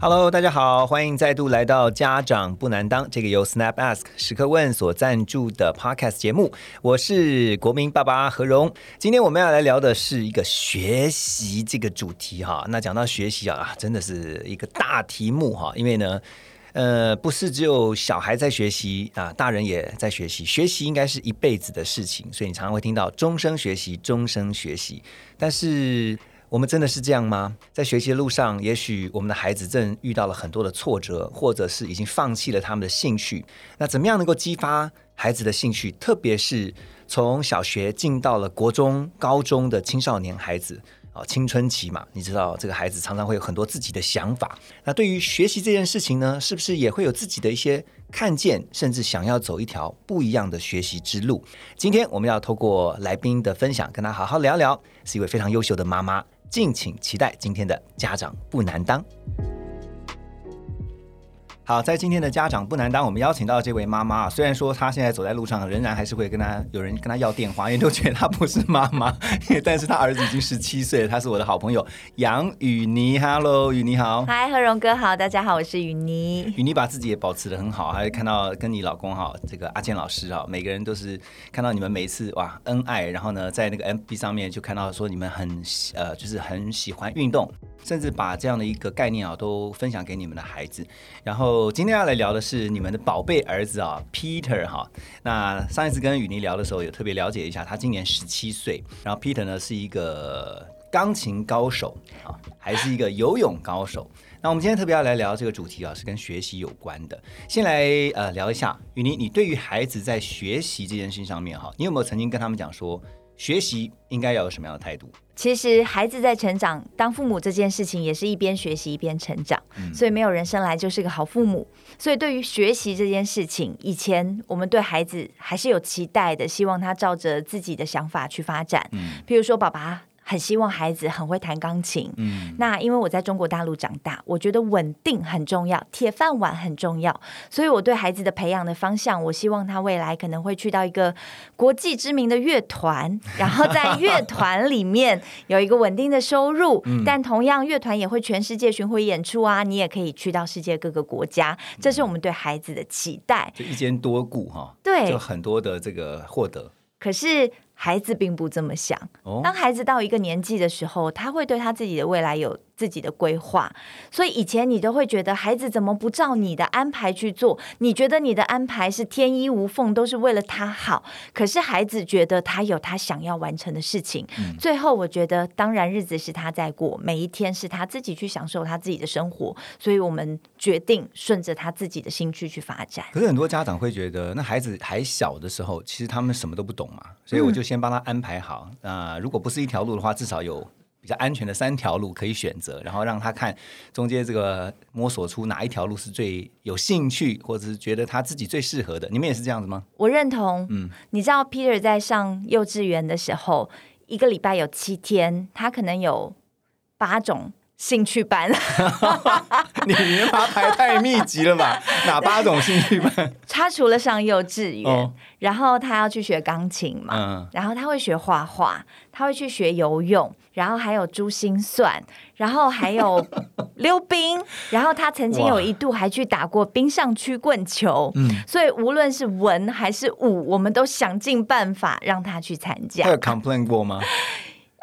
Hello，大家好，欢迎再度来到《家长不难当》这个由 Snap Ask 时刻问所赞助的 Podcast 节目。我是国民爸爸何荣。今天我们要来聊的是一个学习这个主题哈。那讲到学习啊，真的是一个大题目哈。因为呢，呃，不是只有小孩在学习啊，大人也在学习。学习应该是一辈子的事情，所以你常常会听到终生学习，终生学习。但是我们真的是这样吗？在学习的路上，也许我们的孩子正遇到了很多的挫折，或者是已经放弃了他们的兴趣。那怎么样能够激发孩子的兴趣？特别是从小学进到了国中、高中的青少年孩子啊，青春期嘛，你知道这个孩子常常会有很多自己的想法。那对于学习这件事情呢，是不是也会有自己的一些看见，甚至想要走一条不一样的学习之路？今天我们要透过来宾的分享，跟他好好聊聊，是一位非常优秀的妈妈。敬请期待今天的家长不难当。好，在今天的家长不难当，我们邀请到这位妈妈。虽然说她现在走在路上，仍然还是会跟她有人跟她要电话，因为都觉得她不是妈妈。但是她儿子已经十七岁了，她是我的好朋友杨雨妮。Hello，雨妮好。嗨，何荣哥好，大家好，我是雨妮。雨妮把自己也保持的很好，还看到跟你老公哈，这个阿健老师哈，每个人都是看到你们每一次哇恩爱，然后呢，在那个 MB 上面就看到说你们很呃，就是很喜欢运动，甚至把这样的一个概念啊都分享给你们的孩子，然后。今天要来聊的是你们的宝贝儿子啊，Peter 哈。那上一次跟雨妮聊的时候，有特别了解一下，他今年十七岁。然后 Peter 呢是一个钢琴高手啊，还是一个游泳高手。那我们今天特别要来聊这个主题啊，是跟学习有关的。先来呃聊一下，雨妮，你对于孩子在学习这件事情上面哈，你有没有曾经跟他们讲说，学习应该要有什么样的态度？其实孩子在成长，当父母这件事情也是一边学习一边成长，所以没有人生来就是个好父母。所以对于学习这件事情，以前我们对孩子还是有期待的，希望他照着自己的想法去发展。嗯，比如说爸爸。很希望孩子很会弹钢琴。嗯，那因为我在中国大陆长大，我觉得稳定很重要，铁饭碗很重要，所以我对孩子的培养的方向，我希望他未来可能会去到一个国际知名的乐团，然后在乐团里面有一个稳定的收入。但同样，乐团也会全世界巡回演出啊，你也可以去到世界各个国家，这是我们对孩子的期待。就一兼多顾哈，对，就很多的这个获得。可是。孩子并不这么想。当孩子到一个年纪的时候，他会对他自己的未来有。自己的规划，所以以前你都会觉得孩子怎么不照你的安排去做？你觉得你的安排是天衣无缝，都是为了他好。可是孩子觉得他有他想要完成的事情。最后，我觉得当然日子是他在过，每一天是他自己去享受他自己的生活。所以我们决定顺着他自己的兴趣去发展。可是很多家长会觉得，那孩子还小的时候，其实他们什么都不懂嘛，所以我就先帮他安排好。那如果不是一条路的话，至少有。比较安全的三条路可以选择，然后让他看中间这个摸索出哪一条路是最有兴趣，或者是觉得他自己最适合的。你们也是这样子吗？我认同。嗯，你知道 Peter 在上幼稚园的时候，一个礼拜有七天，他可能有八种。兴趣班，你你把排太密集了吧？哪八种兴趣班？他除了上幼稚园，然后他要去学钢琴嘛，然后他会学画画，他会去学游泳，然后还有珠心算，然后还有 溜冰，然后他曾经有一度还去打过冰上曲棍球。嗯，所以无论是文还是武，我们都想尽办法让他去参加。他有 complain 过吗？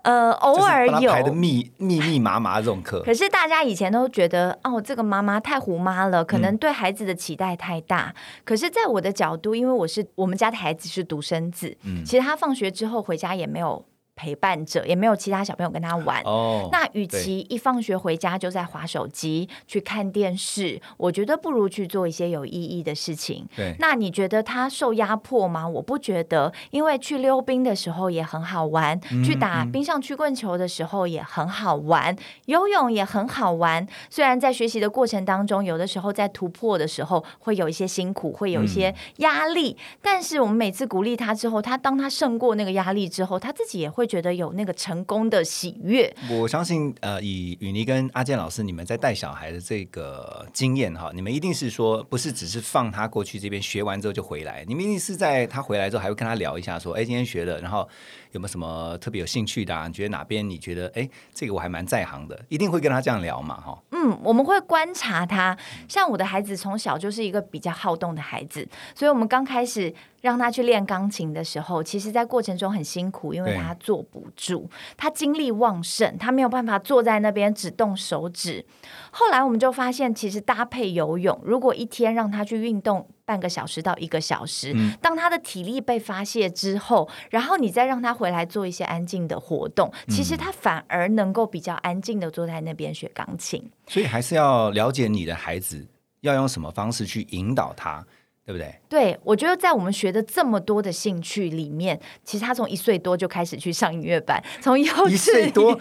呃，偶尔有排的密密密麻麻这种课，可是大家以前都觉得哦，这个妈妈太虎妈了，可能对孩子的期待太大。可是，在我的角度，因为我是我们家的孩子是独生子，嗯，其实他放学之后回家也没有。陪伴者，也没有其他小朋友跟他玩。哦，那与其一放学回家就在划手机、去看电视，我觉得不如去做一些有意义的事情。对，那你觉得他受压迫吗？我不觉得，因为去溜冰的时候也很好玩，嗯去打冰上曲棍球的时候也很好玩，游泳也很好玩。虽然在学习的过程当中，有的时候在突破的时候会有一些辛苦，会有一些压力，但是我们每次鼓励他之后，他当他胜过那个压力之后，他自己也会会觉得有那个成功的喜悦。我相信，呃，以雨妮跟阿健老师你们在带小孩的这个经验哈，你们一定是说，不是只是放他过去这边学完之后就回来，你们一定是在他回来之后还会跟他聊一下，说，哎，今天学了，然后有没有什么特别有兴趣的、啊？你觉得哪边你觉得，哎，这个我还蛮在行的，一定会跟他这样聊嘛，哈。嗯，我们会观察他。像我的孩子从小就是一个比较好动的孩子，所以我们刚开始让他去练钢琴的时候，其实在过程中很辛苦，因为他坐不住，他精力旺盛，他没有办法坐在那边只动手指。后来我们就发现，其实搭配游泳，如果一天让他去运动。半个小时到一个小时，当他的体力被发泄之后，然后你再让他回来做一些安静的活动，其实他反而能够比较安静的坐在那边学钢琴。所以还是要了解你的孩子要用什么方式去引导他，对不对？对，我觉得在我们学的这么多的兴趣里面，其实他从一岁多就开始去上音乐班，从幼稚一岁多，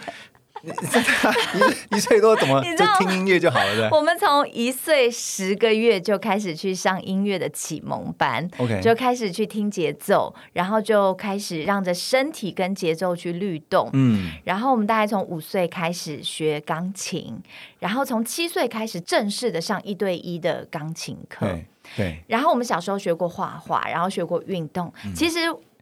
你一一岁多怎么就听音乐就好了？对我们从一岁十个月就开始去上音乐的启蒙班 OK 就开始去听节奏，然后就开始让着身体跟节奏去律动。嗯，然后我们大概从五岁开始学钢琴，然后从七岁开始正式的上一对一的钢琴课。对对，然后我们小时候学过画画，然后学过运动。嗯其实，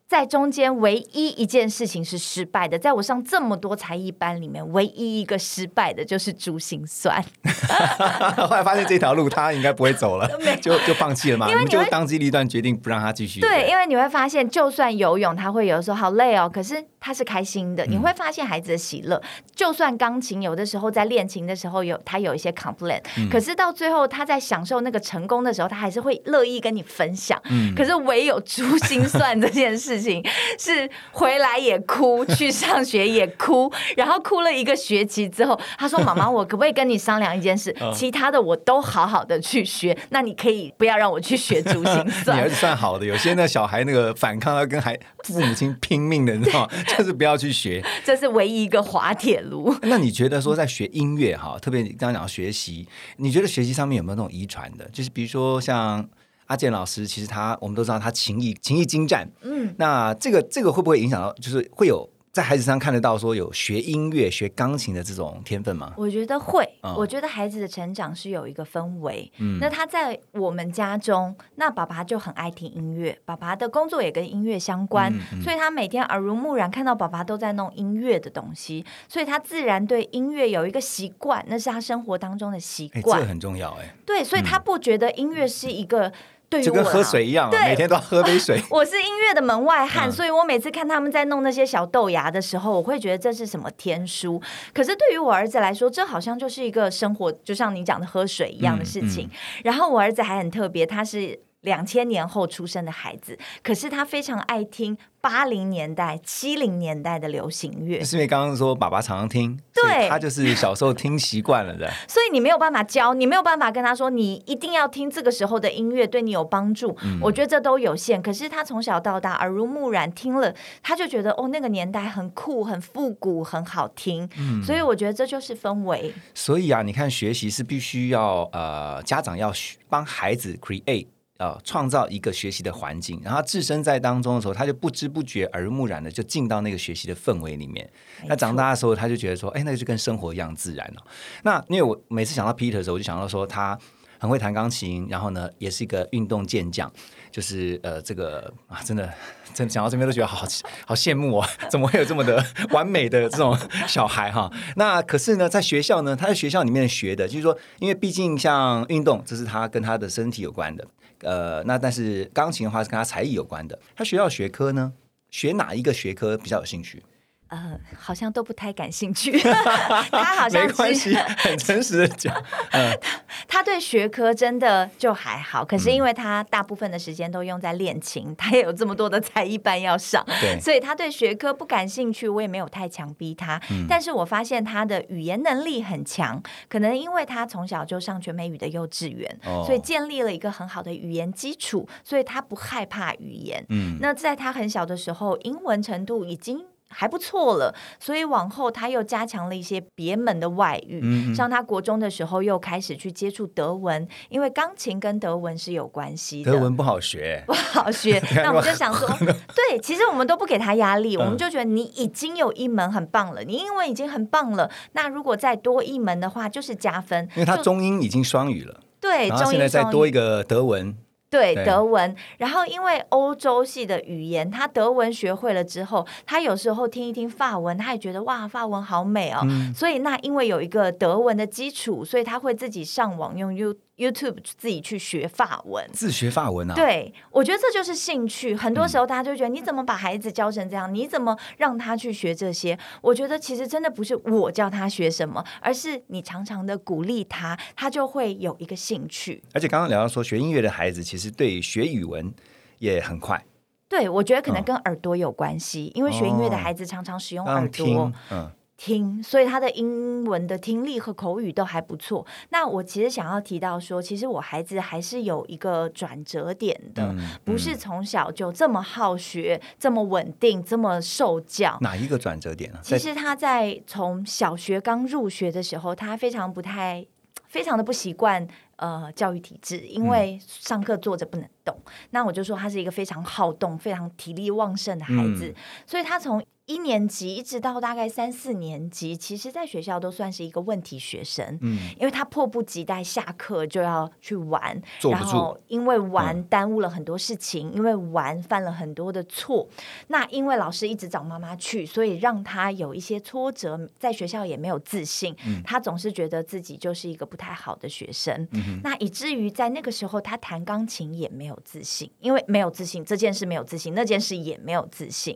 在中间唯一一件事情是失败的，在我上这么多才艺班里面，唯一一个失败的就是珠心算。后来发现这条路他应该不会走了，就就放弃了嘛。你们就因为你就当机立断决定不让他继续。对，因为你会发现，就算游泳，他会有的时候好累哦，可是他是开心的。你会发现孩子的喜乐。就算钢琴，有的时候在练琴的时候有他有一些 complain，、可是到最后他在享受那个成功的时候，他还是会乐意跟你分享。可是唯有珠心算这件事情，是回来也哭，去上学也哭，然后哭了一个学期之后，他说：“妈妈，我可不可以跟你商量一件事？其他的我都好好的去学，那你可以不要让我去学珠心 你。”儿子算好的，有些那小孩那个反抗要跟孩父母亲拼命的，你知道吗？就是不要去学。这是唯一一个滑铁卢。那你觉得说在学音乐哈，特别你刚刚讲学习，你觉得学习上面有没有那种遗传的？就是比如说像阿健老师，其实他我们都知道他琴艺琴艺精湛，嗯，那这个这个会不会影响到，就是会有在孩子身上看得到说有学音乐、学钢琴的这种天分吗？我觉得会，嗯。我觉得孩子的成长是有一个氛围。嗯。那他在我们家中，那爸爸就很爱听音乐，爸爸的工作也跟音乐相关，嗯所以他每天耳濡目染看到爸爸都在弄音乐的东西，所以他自然对音乐有一个习惯，那是他生活当中的习惯。个很重要哎，对，所以他不觉得音乐是一个对于我就跟喝啊水一样啊，对每天都要喝杯水。我是音乐的门外汉，嗯所以我每次看他们在弄那些小豆芽的时候，我会觉得这是什么天书。可是对于我儿子来说，这好像就是一个生活，就像你讲的喝水一样的事情。然后我儿子还很特别，他是。两千年后出生的孩子，可是他非常爱听八零年代、七零年代的流行乐，是因为刚刚说爸爸常常听，对他就是小时候听习惯了的。所以你没有办法教，你没有办法跟他说，你一定要听这个时候的音乐，对你有帮助。我觉得这都有限。可是他从小到大耳濡目染，听了他就觉得哦，那个年代很酷、很复古、很好听。所以我觉得这就是氛围。所以啊，你看学习是必须要呃，家长要学帮孩子 create。呃，创造一个学习的环境，然后他置身在当中的时候，他就不知不觉耳濡目染的就进到那个学习的氛围里面。那长大的时候，他就觉得说，哎，那个就跟生活一样自然了、那因为我每次想到 Peter 的时候，我就想到说他很会弹钢琴，然后呢，也是一个运动健将，就是呃，这个啊，真的，真的讲到这边都觉得好好羡慕哦，怎么会有这么的完美的这种小孩哈？那可是呢，在学校呢，他在学校里面学的，就是说，因为毕竟像运动，这是他跟他的身体有关的，呃，那但是钢琴的话是跟他才艺有关的。他学校学科呢，学哪一个学科比较有兴趣？呃，好像都不太感兴趣。他好像没关系，很诚实的讲，嗯，他对学科真的就还好，可是因为他大部分的时间都用在练琴，他也有这么多的才艺班要上，对，所以他对学科不感兴趣，我也没有太强逼他。但是我发现他的语言能力很强，可能因为他从小就上全美语的幼稚园，所以建立了一个很好的语言基础，所以他不害怕语言。嗯，那在他很小的时候，英文程度已经。还不错了，所以往后他又加强了一些别门的外语，像他国中的时候又开始去接触德文，因为钢琴跟德文是有关系的。德文不好学，不好 学。那我们就想说，对，其实我们都不给他压力，我们就觉得你已经有一门很棒了，你英文已经很棒了。那如果再多一门的话，就是加分。因为他中英已经双语了，对，然后现在再多一个德文。对德文，然后因为欧洲系的语言，他德文学会了之后，他有时候听一听法文，他也觉得哇，法文好美哦。所以那因为有一个德文的基础，所以他会自己上网用 U。YouTube 自己去学法文，自学法文啊？对，我觉得这就是兴趣。很多时候大家就觉得，你怎么把孩子教成这样？你怎么让他去学这些？我觉得其实真的不是我教他学什么，而是你常常的鼓励他，他就会有一个兴趣。而且刚刚聊到说，学音乐的孩子其实对学语文也很快。对，我觉得可能跟耳朵有关系，因为学音乐的孩子常常使用耳朵。嗯。听，所以他的英文的听力和口语都还不错。那我其实想要提到说，其实我孩子还是有一个转折点的，不是从小就这么好学、这么稳定、这么受教。哪一个转折点呢？其实他在从小学刚入学的时候，他非常不太、非常的不习惯呃教育体制，因为上课坐着不能动。那我就说他是一个非常好动、非常体力旺盛的孩子，所以他从。一年级一直到大概三四年级，其实在学校都算是一个问题学生，嗯，因为他迫不及待下课就要去玩，然后因为玩耽误了很多事情，因为玩犯了很多的错。那因为老师一直找妈妈去，所以让他有一些挫折，在学校也没有自信，他总是觉得自己就是一个不太好的学生。那以至于在那个时候，他弹钢琴也没有自信，因为没有自信这件事没有自信，那件事也没有自信。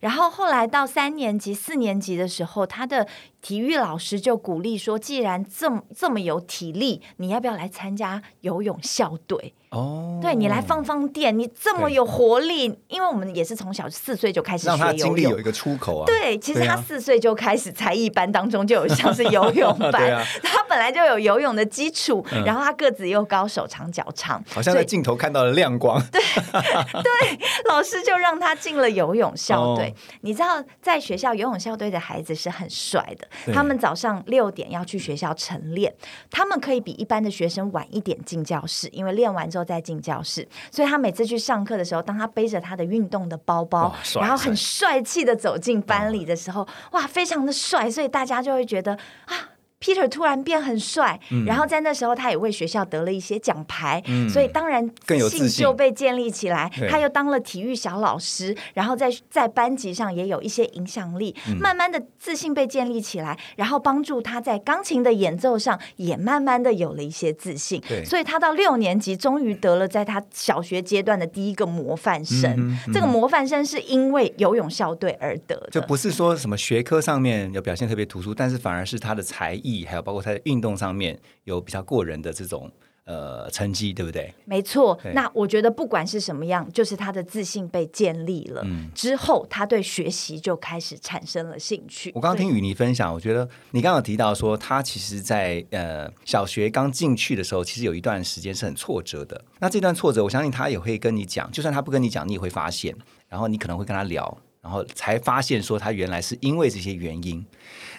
然后后来到三年级、四年级的时候，他的体育老师就鼓励说：“既然这么这么有体力，你要不要来参加游泳校队？”哦，对你来放放电，你这么有活力，因为我们也是从小四岁就开始学游泳，有一个出口啊。对，其实他四岁就开始才艺班当中就有像是游泳 班，他本来就有游泳的基础，然后他个子又高，手长脚长，好像在镜头看到了亮光。对对，老师就让他进了游泳校队。你知道，在学校游泳校队的孩子是很帅的，他们早上六点要去学校晨练，他们可以比一般的学生晚一点进教室，因为练完之后。再进教室，所以他每次去上课的时候，当他背着他的运动的包包，然后很帅气的走进班里的时候，哇，非常的帅，所以大家就会觉得啊。Peter 突然变很帅，然后在那时候他也为学校得了一些奖牌，所以当然自信就被建立起来。他又当了体育小老师，然后在在班级上也有一些影响力，慢慢的自信被建立起来，然后帮助他在钢琴的演奏上也慢慢的有了一些自信。所以他到六年级终于得了在他小学阶段的第一个模范生。这个模范生是因为游泳校队而得的，就不是说什么学科上面有表现特别突出，但是反而是他的才艺。还有包括他在运动上面有比较过人的这种呃成绩，对不对？没错。那我觉得不管是什么样，就是他的自信被建立了之后，他对学习就开始产生了兴趣。我刚刚听雨妮分享，我觉得你刚刚提到说，他其实，在呃小学刚进去的时候，其实有一段时间是很挫折的。那这段挫折，我相信他也会跟你讲，就算他不跟你讲，你也会发现。然后你可能会跟他聊，然后才发现说他原来是因为这些原因。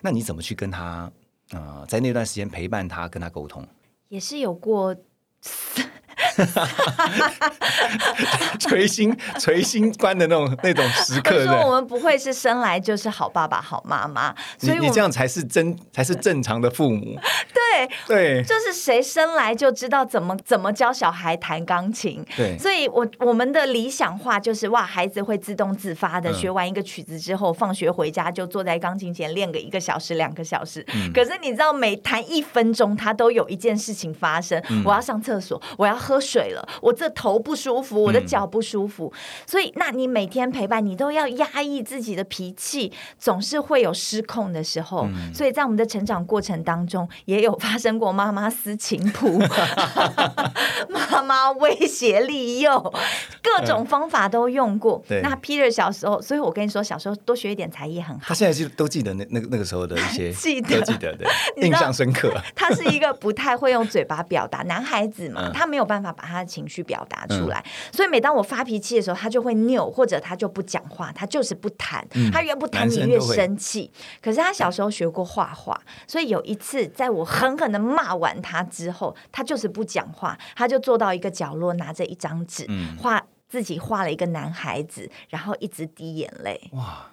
那你怎么去跟他？啊，在那段时间陪伴他，跟他沟通，也是有过。捶心垂心观的那种那种时刻。说我们不会是生来就是好爸爸好妈妈，所以你这样才是真才是正常的父母。对对，就是谁生来就知道怎么怎么教小孩弹钢琴。对，所以我我们的理想化就是哇，孩子会自动自发的学完一个曲子之后，放学回家就坐在钢琴前练个一个小时两个小时。可是你知道，每弹一分钟，他都有一件事情发生。我要上厕所，我要喝。水了，我这头不舒服，我的脚不舒服。所以，那你每天陪伴，你都要压抑自己的脾气，总是会有失控的时候。所以在我们的成长过程当中，也有发生过妈妈撕情谱、妈妈威胁利诱，各种方法都用过。那 Peter 小时候，所以我跟你说，小时候多学一点才艺很好。他现在就都记得那那个那个时候的一些，记得记得对，印象深刻。他是一个不太会用嘴巴表达，男孩子嘛，他没有办法把他的情绪表达出来。所以每当我发脾气的时候，他就会拗，或者他就不讲话，他就是不谈。他越不谈，你越生气。可是他小时候学过画画，所以有一次在我狠狠的骂完他之后，他就是不讲话，他就坐到一个角落，拿着一张纸画。自己画了一个男孩子，然后一直滴眼泪。哇！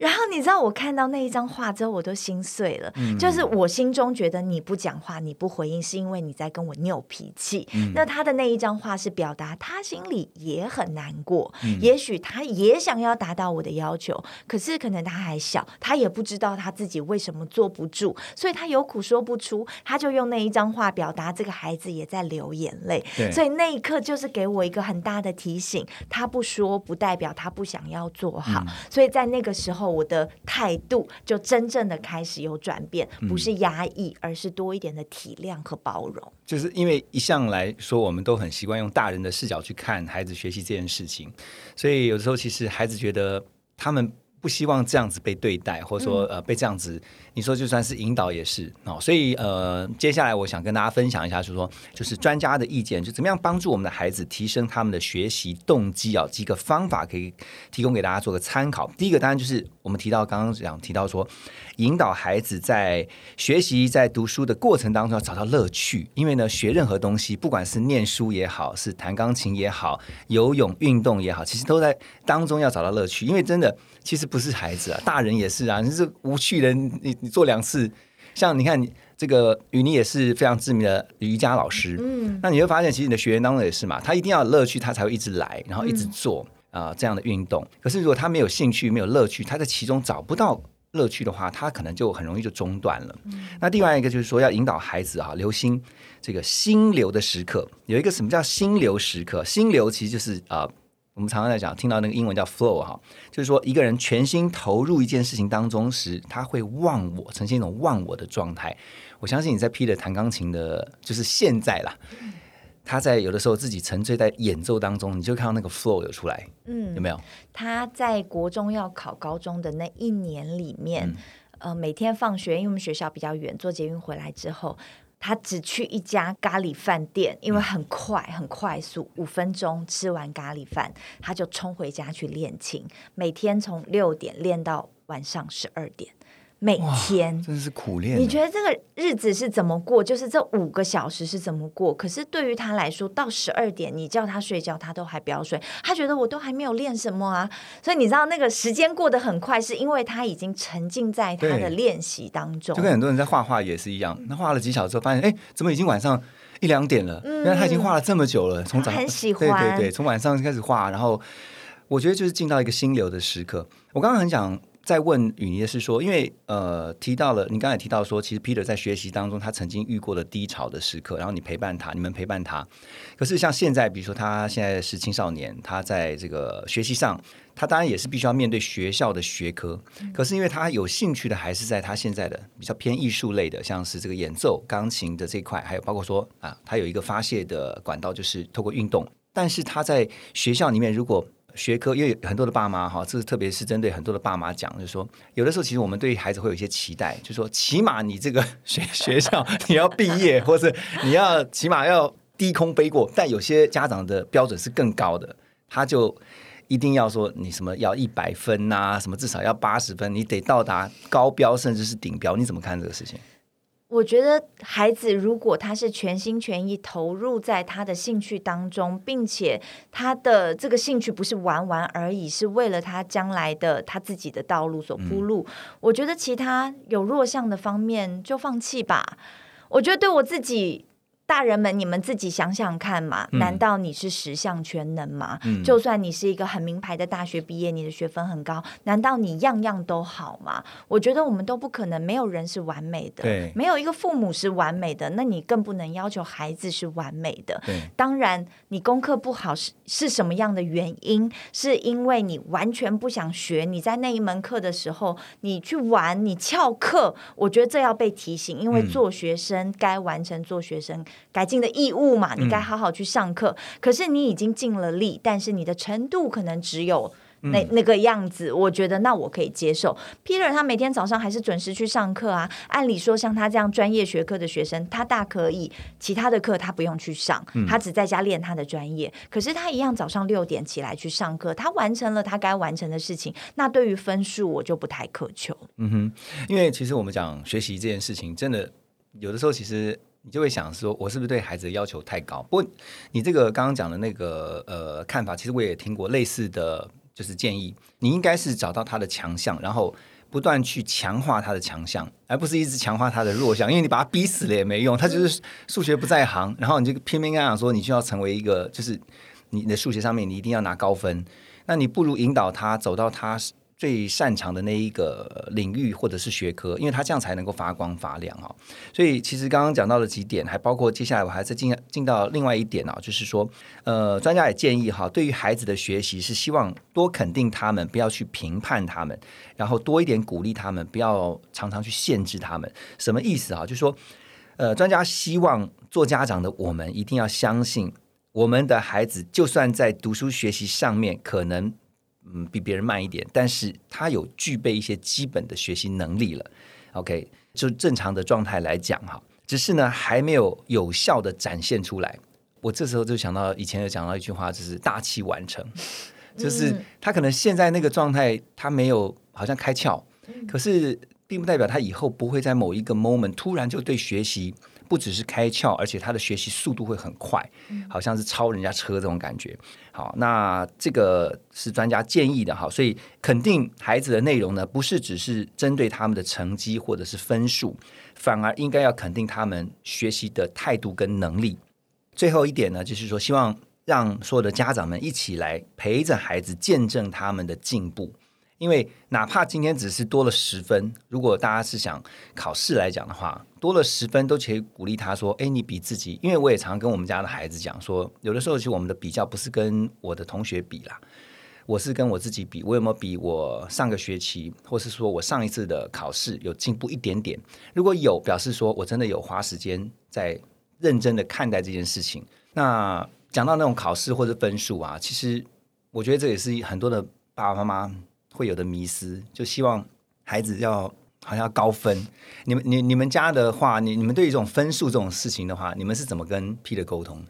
然后你知道我看到那一张画之后，我都心碎了。就是我心中觉得你不讲话、你不回应，是因为你在跟我拗脾气。那他的那一张画是表达他心里也很难过，也许他也想要达到我的要求，可是可能他还小，他也不知道他自己为什么坐不住，所以他有苦说不出，他就用那一张画表达这个孩子也在流眼泪。所以那一刻就是给我一个很大的提醒：他不说不代表他不想要做好。所以在那个时候。我的态度就真正的开始有转变，不是压抑，而是多一点的体谅和包容。就是因为一向来说，我们都很习惯用大人的视角去看孩子学习这件事情，所以有的时候其实孩子觉得他们不希望这样子被对待，或者说呃被这样子。你说就算是引导也是哦，所以呃，接下来我想跟大家分享一下，就是说，就是专家的意见，就怎么样帮助我们的孩子提升他们的学习动机啊？几个方法可以提供给大家做个参考。第一个当然就是我们提到刚刚讲提到说，引导孩子在学习在读书的过程当中要找到乐趣，因为呢，学任何东西，不管是念书也好，是弹钢琴也好，游泳运动也好，其实都在当中要找到乐趣。因为真的，其实不是孩子啊，大人也是啊，你是无趣的你。你做两次，像你看，这个雨妮也是非常知名的瑜伽老师。嗯，那你会发现，其实你的学员当中也是嘛，他一定要有乐趣，他才会一直来，然后一直做啊这样的运动。可是如果他没有兴趣、没有乐趣，他在其中找不到乐趣的话，他可能就很容易就中断了。那另外一个就是说，要引导孩子啊，留心这个心流的时刻。有一个什么叫心流时刻？心流其实就是啊。我们常常在讲，听到那个英文叫 flow 哈，就是说一个人全心投入一件事情当中时，他会忘我，呈现一种忘我的状态。我相信你在 Peter 弹钢琴的，就是现在啦，他在有的时候自己沉醉在演奏当中，你就看到那个 flow 有出来，嗯，有没有？他在国中要考高中的那一年里面，呃，每天放学，因为我们学校比较远，坐捷运回来之后。他只去一家咖喱饭店，因为很快很快速，五分钟吃完咖喱饭，他就冲回家去练琴，每天从六点练到晚上十二点。每天真的是苦练。你觉得这个日子是怎么过？就是这五个小时是怎么过？可是对于他来说，到十二点你叫他睡觉，他都还不要睡。他觉得我都还没有练什么啊。所以你知道那个时间过得很快，是因为他已经沉浸在他的练习当中。就跟很多人在画画也是一样，那画了几小时之后，发现哎，怎么已经晚上一两点了？因为他已经画了这么久了，从早很喜欢，对对对，从晚上开始画，然后我觉得就是进到一个心流的时刻。我刚刚很想。在问雨妮的是说，因为呃提到了，你刚才提到说，其实 Peter 在学习当中，他曾经遇过的低潮的时刻，然后你陪伴他，你们陪伴他。可是像现在，比如说他现在是青少年，他在这个学习上，他当然也是必须要面对学校的学科。可是因为他有兴趣的，还是在他现在的比较偏艺术类的，像是这个演奏钢琴的这块，还有包括说啊，他有一个发泄的管道，就是透过运动。但是他在学校里面，如果学科，因为很多的爸妈哈，这是特别是针对很多的爸妈讲，就是说，有的时候其实我们对孩子会有一些期待，就是说，起码你这个 学学校你要毕业，或者你要起码要低空飞过。但有些家长的标准是更高的，他就一定要说你什么要一百分呐，什么至少要八十分，你得到达高标甚至是顶标。你怎么看这个事情？我觉得孩子如果他是全心全意投入在他的兴趣当中，并且他的这个兴趣不是玩玩而已，是为了他将来的他自己的道路所铺路。我觉得其他有弱项的方面就放弃吧。我觉得对我自己。大人们，你们自己想想看嘛？难道你是十项全能吗？嗯就算你是一个很名牌的大学毕业，你的学分很高，难道你样样都好吗？我觉得我们都不可能，没有人是完美的，对没有一个父母是完美的，那你更不能要求孩子是完美的。当然，你功课不好是是什么样的原因？是因为你完全不想学，你在那一门课的时候，你去玩，你翘课。我觉得这要被提醒，因为嗯做学生该完成做学生该尽的义务嘛，你嗯该好好去上课。可是你已经尽了力，但是你的程度可能只有。嗯那那个样子，我觉得那我可以接受。Peter 他每天早上还是准时去上课啊。按理说，像他这样专业学科的学生，他大可以其他的课他不用去上，嗯他只在家练他的专业。可是他一样早上六点起来去上课，他完成了他该完成的事情。那对于分数，我就不太苛求。嗯哼，因为其实我们讲学习这件事情，真的有的时候其实。你就会想说，我是不是对孩子的要求太高？不过你这个刚刚讲的那个呃看法，其实我也听过类似的，就是建议，你应该是找到他的强项，然后不断去强化他的强项，而不是一直强化他的弱项。因为你把他逼死了也没用，他就是数学不在行，然后你就偏偏跟他讲说，你就要成为一个，就是你的数学上面你一定要拿高分，那你不如引导他走到他最擅长的那一个领域或者是学科，因为他这样才能够发光发亮哈。所以其实刚刚讲到了几点，还包括接下来我还在进进到另外一点啊，就是说，呃，专家也建议哈，对于孩子的学习是希望多肯定他们，不要去评判他们，然后多一点鼓励他们，不要常常去限制他们。什么意思啊？就是说，呃，专家希望做家长的我们一定要相信，我们的孩子就算在读书学习上面可能。嗯，比别人慢一点，但是他有具备一些基本的学习能力了。OK，就正常的状态来讲哈，只是呢还没有有效的展现出来。我这时候就想到以前有讲到一句话，就是大器晚成，就是他可能现在那个状态他没有好像开窍，可是并不代表他以后不会在某一个 moment 突然就对学习不只是开窍，而且他的学习速度会很快，好像是超人家车这种感觉。好，那这个是专家建议的哈，所以肯定孩子的内容呢，不是只是针对他们的成绩或者是分数，反而应该要肯定他们学习的态度跟能力。最后一点呢，就是说希望让所有的家长们一起来陪着孩子，见证他们的进步。因为哪怕今天只是多了十分，如果大家是想考试来讲的话，多了十分都可以鼓励他说：“哎，你比自己。”因为我也常跟我们家的孩子讲说，有的时候其实我们的比较不是跟我的同学比啦，我是跟我自己比，我有没有比我上个学期，或是说我上一次的考试有进步一点点？如果有，表示说我真的有花时间在认真的看待这件事情。那讲到那种考试或者分数啊，其实我觉得这也是很多的爸爸妈妈会有的迷失，就希望孩子要好像要高分。你们你你们家的话，你你们对于这种分数这种事情的话，你们是怎么跟 Peter 沟通？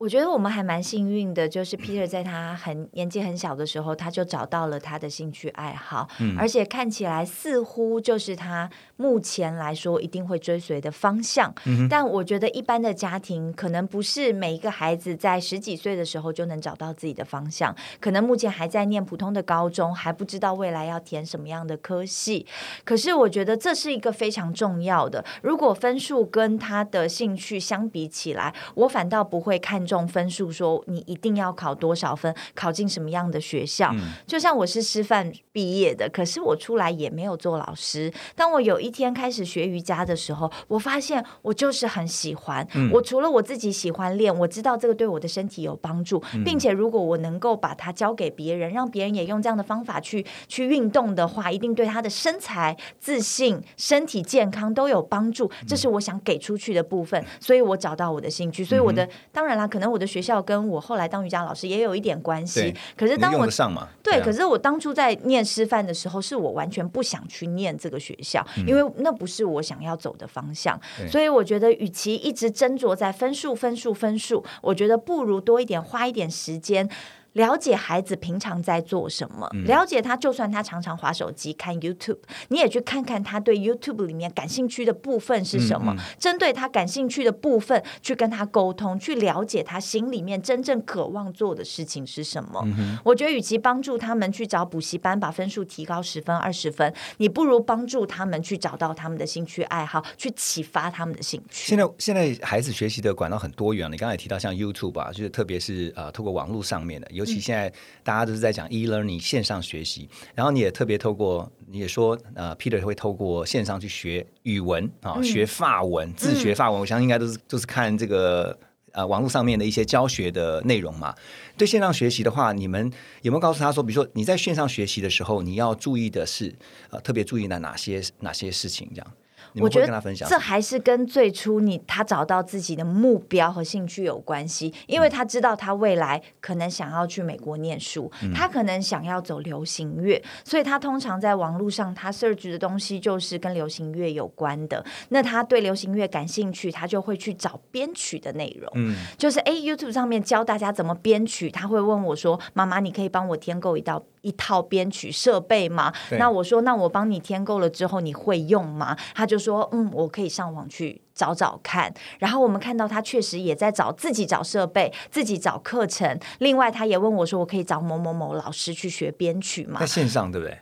我觉得我们还蛮幸运的，就是 Peter 在他很年纪很小的时候，他就找到了他的兴趣爱好，而且看起来似乎就是他目前来说一定会追随的方向。但我觉得一般的家庭可能不是每一个孩子在十几岁的时候就能找到自己的方向，可能目前还在念普通的高中，还不知道未来要填什么样的科系。可是我觉得这是一个非常重要的，如果分数跟他的兴趣相比起来，我反倒不会看。重分数，说你一定要考多少分，考进什么样的学校。就像我是师范毕业的，可是我出来也没有做老师。当我有一天开始学瑜伽的时候，我发现我就是很喜欢。我除了我自己喜欢练，我知道这个对我的身体有帮助，并且如果我能够把它教给别人，让别人也用这样的方法去去运动的话，一定对他的身材、自信、身体健康都有帮助。这是我想给出去的部分，所以我找到我的兴趣。所以我的当然啦，可。可能我的学校跟我后来当瑜伽老师也有一点关系，可是当我上嘛，对，可是我当初在念师范的时候，是我完全不想去念这个学校，因为那不是我想要走的方向。所以我觉得，与其一直斟酌在分数、分数、分数，我觉得不如多一点，花一点时间。了解孩子平常在做什么，了解他，就算他常常划手机看 YouTube，你也去看看他对 YouTube 里面感兴趣的部分是什么，针对他感兴趣的部分去跟他沟通，去了解他心里面真正渴望做的事情是什么。我觉得，与其帮助他们去找补习班把分数提高十分二十分，你不如帮助他们去找到他们的兴趣爱好，去启发他们的兴趣。现在现在孩子学习的管道很多元，你刚才提到像 YouTube 啊，就是特别是呃，透过网络上面的。尤其现在大家都是在讲 e-learning 线上学习，然后你也特别透过，你也说呃，Peter 会透过线上去学语文啊，学法文，自学法文。我相信应该都是都是看这个呃网络上面的一些教学的内容嘛。对线上学习的话，你们有没有告诉他说，比如说你在线上学习的时候，你要注意的是呃特别注意的哪些哪些事情？这样？我觉得这还是跟最初你他找到自己的目标和兴趣有关系，因为他知道他未来可能想要去美国念书，他可能想要走流行乐，所以他通常在网络上他 search 的东西就是跟流行乐有关的。那他对流行乐感兴趣，他就会去找编曲的内容，嗯，就是哎 YouTube 上面教大家怎么编曲，他会问我说：“妈妈，你可以帮我添购一道。”一套编曲设备吗？那我说，那我帮你添购了之后，你会用吗？他就说，嗯，我可以上网去找找看。然后我们看到他确实也在找自己找设备，自己找课程。另外，他也问我说，我可以找某某某老师去学编曲吗？在线上，对不对？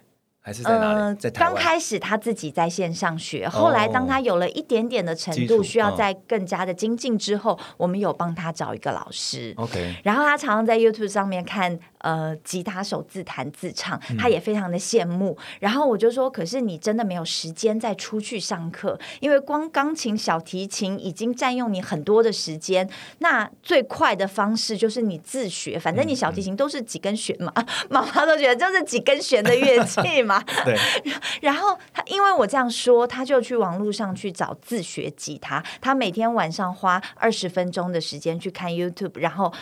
还是在哪里？在刚开始他自己在线上学，后来当他有了一点点的程度，需要再更加的精进之后，我们有帮他找一个老师。OK，然后他常常在 YouTube 上面看。呃，吉他手自弹自唱，他也非常的羡慕。然后我就说，可是你真的没有时间再出去上课，因为光钢琴、小提琴已经占用你很多的时间。那最快的方式就是你自学，反正你小提琴都是几根弦嘛，妈妈都觉得就是几根弦的乐器嘛。对。然后他因为我这样说，他就去网络上去找自学吉他。他每天晚上花二十分钟的时间去看 YouTube，然后。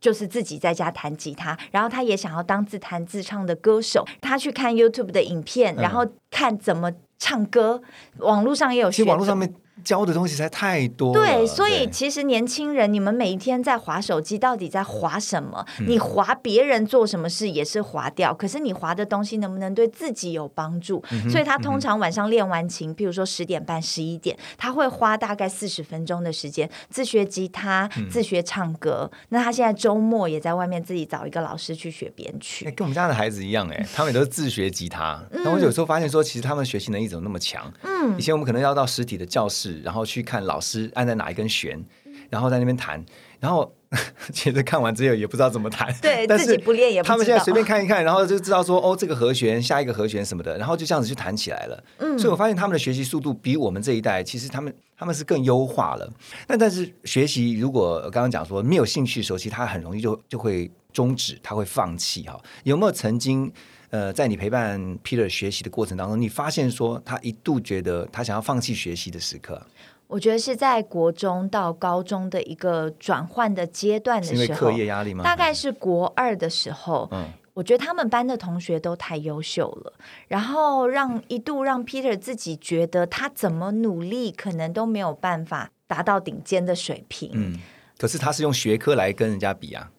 就是自己在家弹吉他，然后他也想要当自弹自唱的歌手。他去看 YouTube 的影片，然后看怎么唱歌。网络上也有，其实网络上面。教的东西实在太多。对，所以其实年轻人，你们每一天在划手机，到底在划什么？你划别人做什么事也是划掉，可是你划的东西能不能对自己有帮助？所以他通常晚上练完琴，比如说十点半、十一点，他会花大概四十分钟的时间自学吉他、自学唱歌。那他现在周末也在外面自己找一个老师去学编曲。跟我们家的孩子一样，哎，他们也都是自学吉他。那我有时候发现说，其实他们学习能力怎么那么强？嗯，以前我们可能要到实体的教室。然后去看老师按在哪一根弦，然后在那边弹，然后 其实看完之后也不知道怎么弹，对，自己不练也。他们现在随便看一看，然后就知道说哦，这个和弦，下一个和弦什么的，然后就这样子去弹起来了。嗯，所以我发现他们的学习速度比我们这一代，其实他们他们是更优化了。但但是学习如果刚刚讲说没有兴趣的时候，其实他很容易就就会终止，他会放弃哈。有没有曾经？呃，在你陪伴 Peter 学习的过程当中，你发现说他一度觉得他想要放弃学习的时刻。我觉得是在国中到高中的一个转换的阶段的时候，因为课业压力吗？大概是国二的时候，嗯，我觉得他们班的同学都太优秀了，然后让一度让 Peter 自己觉得他怎么努力，可能都没有办法达到顶尖的水平。嗯，可是他是用学科来跟人家比啊。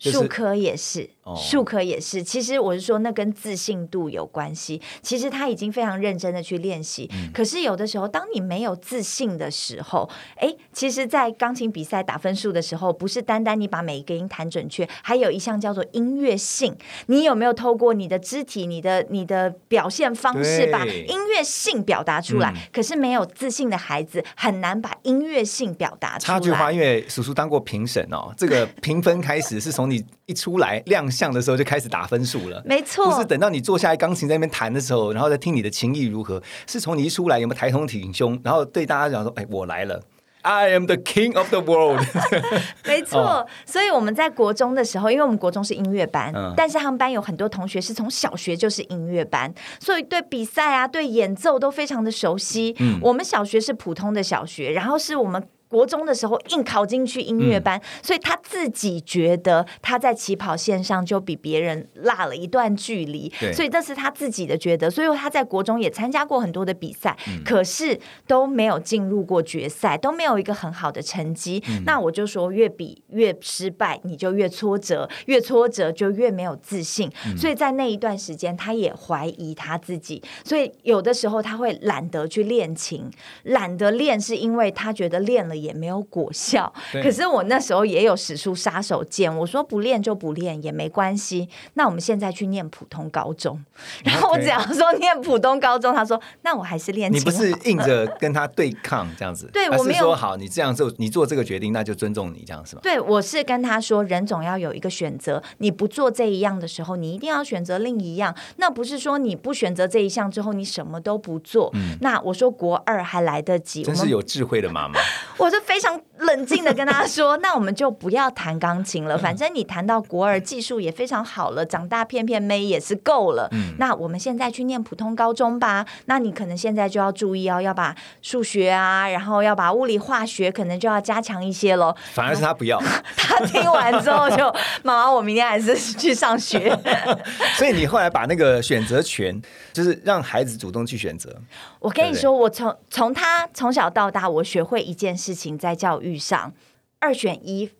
数科也是，数科也是。其实我是说，那跟自信度有关系。其实他已经非常认真的去练习，可是有的时候，当你没有自信的时候，哎，其实，在钢琴比赛打分数的时候，不是单单你把每一个音弹准确，还有一项叫做音乐性。你有没有透过你的肢体、你的、你的表现方式，把音乐性表达出来？可是没有自信的孩子，很难把音乐性表达出来。差距化，因为叔叔当过评审哦，这个评分开始是从。你一出来亮相的时候就开始打分数了，没错，不是等到你坐下来钢琴在那边弹的时候，然后再听你的情谊如何，是从你一出来有没有抬头挺胸，然后对大家讲说：“哎，我来了，I am the king of the world。”没错，所以我们在国中的时候，因为我们国中是音乐班，但是他们班有很多同学是从小学就是音乐班，所以对比赛啊、对演奏都非常的熟悉。我们小学是普通的小学，然后是我们。国中的时候硬考进去音乐班，所以他自己觉得他在起跑线上就比别人落了一段距离，所以这是他自己的觉得。所以他在国中也参加过很多的比赛，可是都没有进入过决赛，都没有一个很好的成绩。那我就说，越比越失败，你就越挫折，越挫折就越没有自信。所以在那一段时间，他也怀疑他自己，所以有的时候他会懒得去练琴，懒得练，是因为他觉得练了。也没有果效，可是我那时候也有使出杀手锏，我说不练就不练也没关系。那我们现在去念普通高中，然后我只要说念普通高中，他说那我还是练。你不是硬着跟他对抗这样子？对我没有说好，你这样做，你做这个决定，那就尊重你这样是吧？对，我是跟他说，人总要有一个选择，你不做这一样的时候，你一定要选择另一样。那不是说你不选择这一项之后，你什么都不做。嗯那我说国二还来得及，真是有智慧的妈妈。我。就非常冷静的跟他说：“那我们就不要弹钢琴了，反正你弹到国二，技术也非常好了，长大骗骗妹也是够了。嗯那我们现在去念普通高中吧。那你可能现在就要注意哦，要把数学啊，然后要把物理化学可能就要加强一些喽。反而是他不要，他听完之后就妈妈，我明天还是去上学。所以你后来把那个选择权，就是让孩子主动去选择。我跟你说，我从从他从小到大，我学会一件事情。请在教育上，二选一。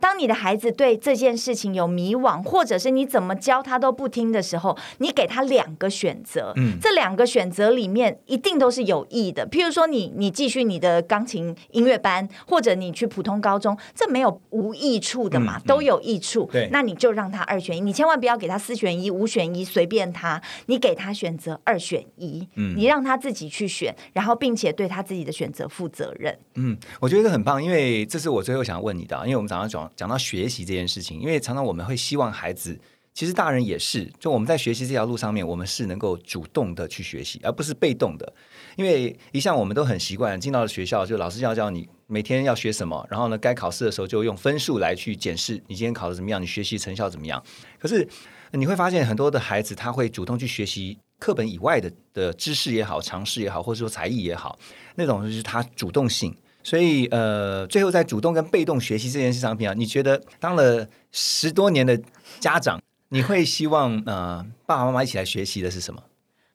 当你的孩子对这件事情有迷惘，或者是你怎么教他都不听的时候，你给他两个选择，嗯，这两个选择里面一定都是有益的。譬如说，你你继续你的钢琴音乐班，或者你去普通高中，这没有无益处的嘛，都有益处。对，那你就让他二选一，你千万不要给他四选一、五选一，随便他，你给他选择二选一，嗯，你让他自己去选，然后并且对他自己的选择负责任。嗯，我觉得很棒，因为这是我最后想要问你的，因为我们早上讲。讲到学习这件事情，因为常常我们会希望孩子，其实大人也是，就我们在学习这条路上面，我们是能够主动的去学习，而不是被动的。因为一向我们都很习惯进到了学校，就老师要教你每天要学什么，然后呢，该考试的时候就用分数来去检视你今天考的怎么样，你学习成效怎么样。可是你会发现，很多的孩子他会主动去学习课本以外的的知识也好，常识也好，或者说才艺也好，那种就是他主动性。所以，呃，最后在主动跟被动学习这件事上面啊，你觉得当了十多年的家长，你会希望呃爸爸妈妈一起来学习的是什么？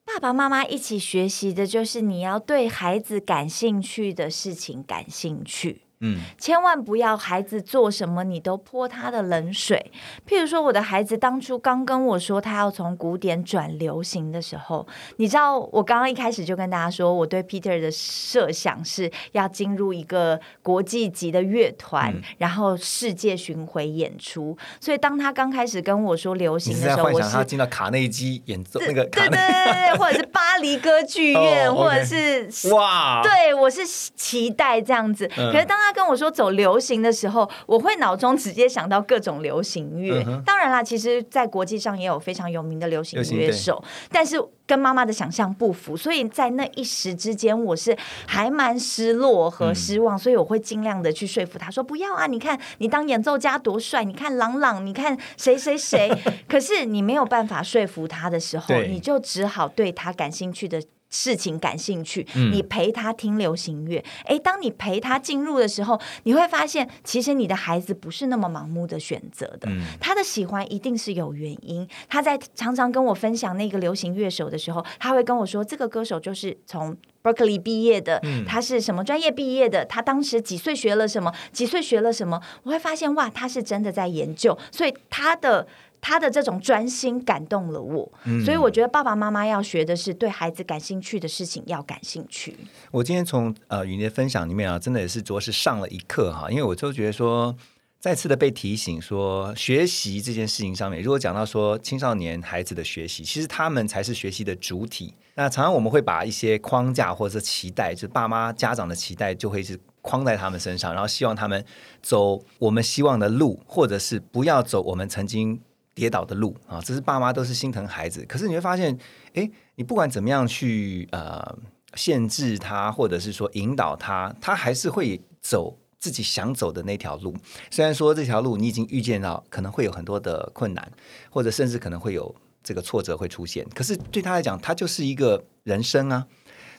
爸爸妈妈一起学习的就是你要对孩子感兴趣的事情感兴趣。嗯，千万不要孩子做什么你都泼他的冷水。譬如说，我的孩子当初刚跟我说他要从古典转流行的时候，你知道，我刚刚一开始就跟大家说，我对 Peter 的设想是要进入一个国际级的乐团，然后世界巡回演出。所以当他刚开始跟我说流行的时候，我想他进到卡内基演奏那个，对对对，或者是巴黎歌剧院，或者是哇，对我是期待这样子。可是当他跟我说走流行的时候，我会脑中直接想到各种流行乐。当然啦，其实，在国际上也有非常有名的流行乐手，但是跟妈妈的想象不符，所以在那一时之间，我是还蛮失落和失望。所以我会尽量的去说服他说：“不要啊，你看你当演奏家多帅，你看朗朗，你看谁谁谁。”可是你没有办法说服他的时候，你就只好对他感兴趣的。事情感兴趣，你陪他听流行乐。哎，当你陪他进入的时候，你会发现，其实你的孩子不是那么盲目的选择的。他的喜欢一定是有原因。他在常常跟我分享那个流行乐手的时候，他会跟我说，这个歌手就是从 Berkeley 毕业的，他是什么专业毕业的，他当时几岁学了什么，几岁学了什么。我会发现，哇，他是真的在研究，所以他的。他的这种专心感动了我，所以我觉得爸爸妈妈要学的是对孩子感兴趣的事情要感兴趣。我今天从呃与你的分享里面啊，真的也是着实上了一课哈，因为我就觉得说，再次的被提醒说，学习这件事情上面，如果讲到说青少年孩子的学习，其实他们才是学习的主体。那常常我们会把一些框架或者是期待，就是爸妈家长的期待，就会是框在他们身上，然后希望他们走我们希望的路，或者是不要走我们曾经。跌倒的路啊，这是爸妈都是心疼孩子。可是你会发现，哎，你不管怎么样去呃限制他，或者是说引导他，他还是会走自己想走的那条路。虽然说这条路你已经预见到可能会有很多的困难，或者甚至可能会有这个挫折会出现，可是对他来讲，他就是一个人生啊。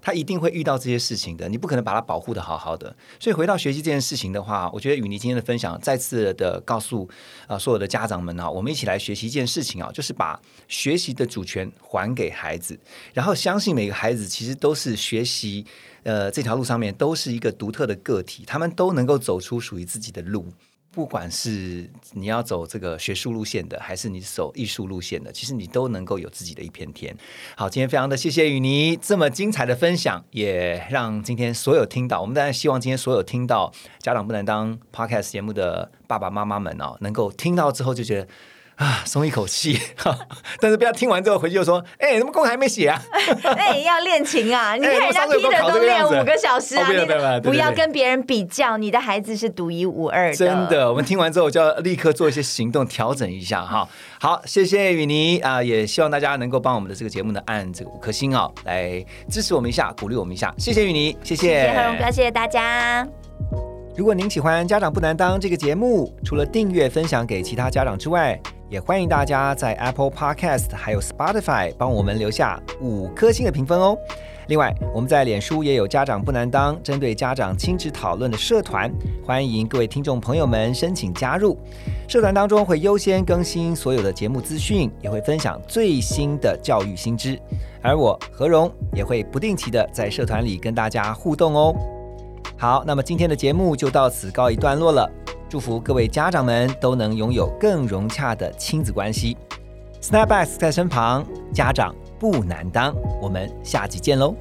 他一定会遇到这些事情的，你不可能把他保护的好好的。所以回到学习这件事情的话，我觉得与你今天的分享再次的告诉啊所有的家长们啊，我们一起来学习一件事情啊，就是把学习的主权还给孩子，然后相信每个孩子其实都是学习呃这条路上面都是一个独特的个体，他们都能够走出属于自己的路。不管是你要走这个学术路线的，还是你走艺术路线的，其实你都能够有自己的一片天。好，今天非常的谢谢雨妮这么精彩的分享，也让今天所有听到，我们当然希望今天所有听到家长不能当 podcast 节目的爸爸妈妈们哦，能够听到之后就觉得。啊，松一口气，但是不要听完之后回去就说：“哎，怎么功课还没写啊？” 哎，要练琴啊！你看人家 Peter 都练五个小时啊！不要跟别人比较，你的孩子是独一无二的。真的，我们听完之后就要立刻做一些行动，调整一下哈。好，谢谢雨妮啊，也希望大家能够帮我们的这个节目呢按这个五颗星哦，来支持我们一下，鼓励我们一下。谢谢雨妮，谢谢。谢谢何荣哥，谢谢大家。如果您喜欢《家长不难当》这个节目，除了订阅、分享给其他家长之外，也欢迎大家在 Apple Podcast 还有 Spotify 帮我们留下五颗星的评分哦。另外，我们在脸书也有“家长不难当”针对家长亲子讨论的社团，欢迎各位听众朋友们申请加入。社团当中会优先更新所有的节目资讯，也会分享最新的教育新知，而我何荣也会不定期的在社团里跟大家互动哦。好，那么今天的节目就到此告一段落了。祝福各位家长们都能拥有更融洽的亲子关系。Snapback 在身旁，家长不难当。我们下集见喽。